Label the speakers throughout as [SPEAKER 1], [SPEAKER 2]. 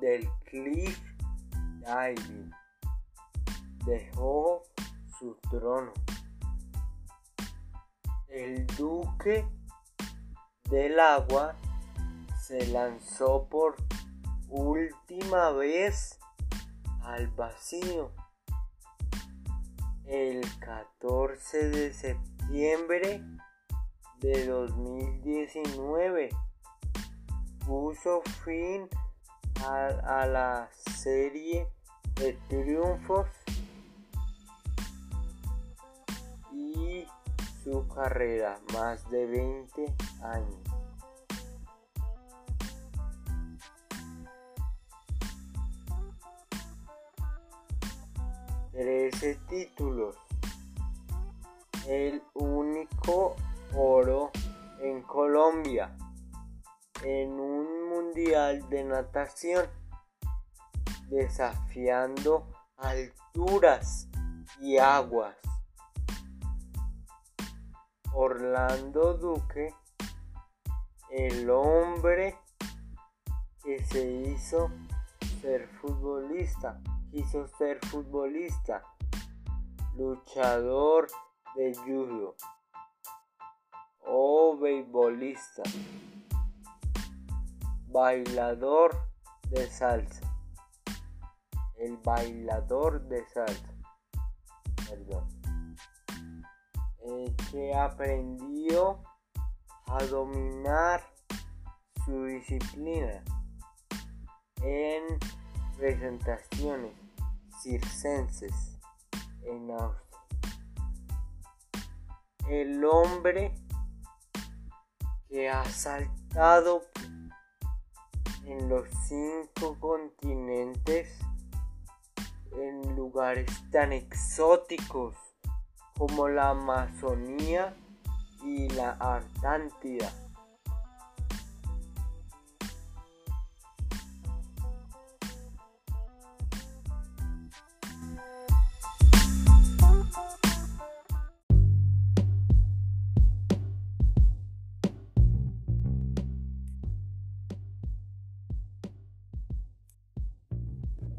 [SPEAKER 1] del cliff diving. Dejó su trono. El duque del agua se lanzó por última vez al vacío. El 14 de septiembre de 2019 puso fin a, la serie de triunfos y su carrera más de 20 años. 13 títulos. El único oro en Colombia en un mundial de natación, desafiando alturas y aguas. Orlando Duque, el hombre que se hizo ser futbolista quiso ser futbolista, luchador de judo o beisbolista, bailador de salsa, el bailador de salsa, perdón, eh, que aprendió a dominar su disciplina en presentaciones circenses en Austria. El hombre que ha saltado en los cinco continentes en lugares tan exóticos como la Amazonía y la Artántida.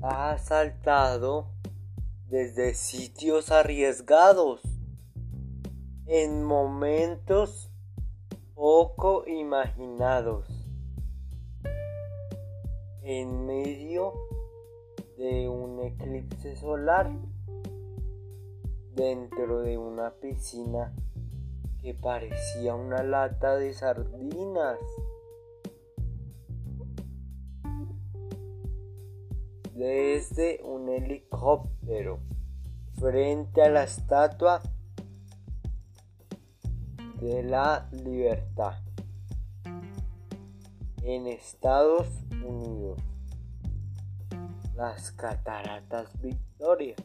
[SPEAKER 1] Ha saltado desde sitios arriesgados en momentos poco imaginados en medio de un eclipse solar dentro de una piscina que parecía una lata de sardinas. Desde un helicóptero frente a la estatua de la libertad en Estados Unidos. Las cataratas Victoria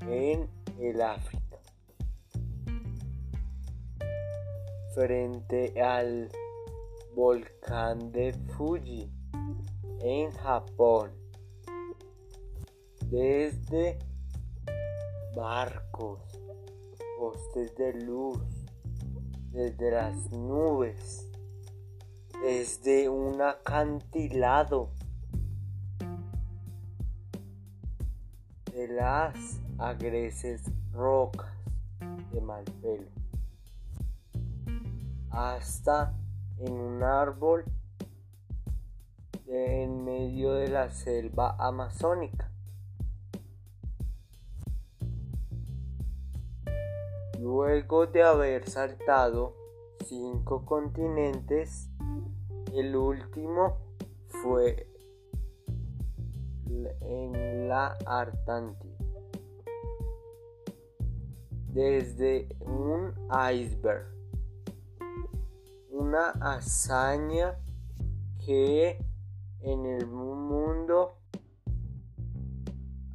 [SPEAKER 1] en el África frente al volcán de Fuji en Japón. Desde barcos, postes de luz, desde las nubes, desde un acantilado de las agreses rocas de Malpelo hasta en un árbol en medio de la selva amazónica. Luego de haber saltado cinco continentes, el último fue en la Artántida. Desde un iceberg. Una hazaña que en el mundo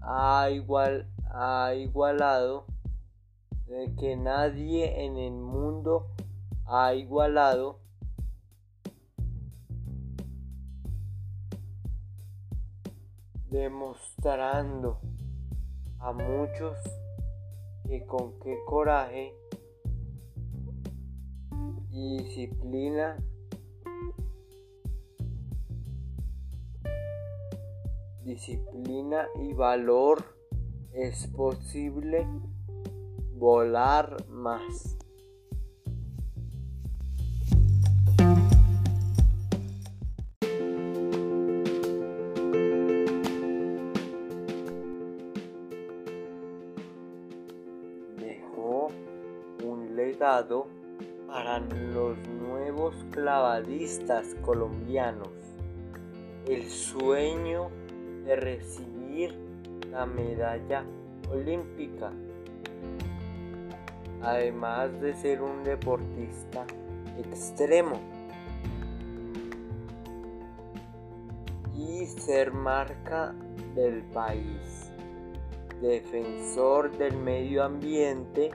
[SPEAKER 1] ha, igual, ha igualado de que nadie en el mundo ha igualado demostrando a muchos que con qué coraje y disciplina disciplina y valor es posible volar más. Dejó un legado para los nuevos clavadistas colombianos el sueño de recibir la medalla olímpica, además de ser un deportista extremo y ser marca del país, defensor del medio ambiente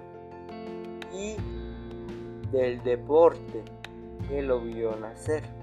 [SPEAKER 1] y del deporte que lo vio nacer.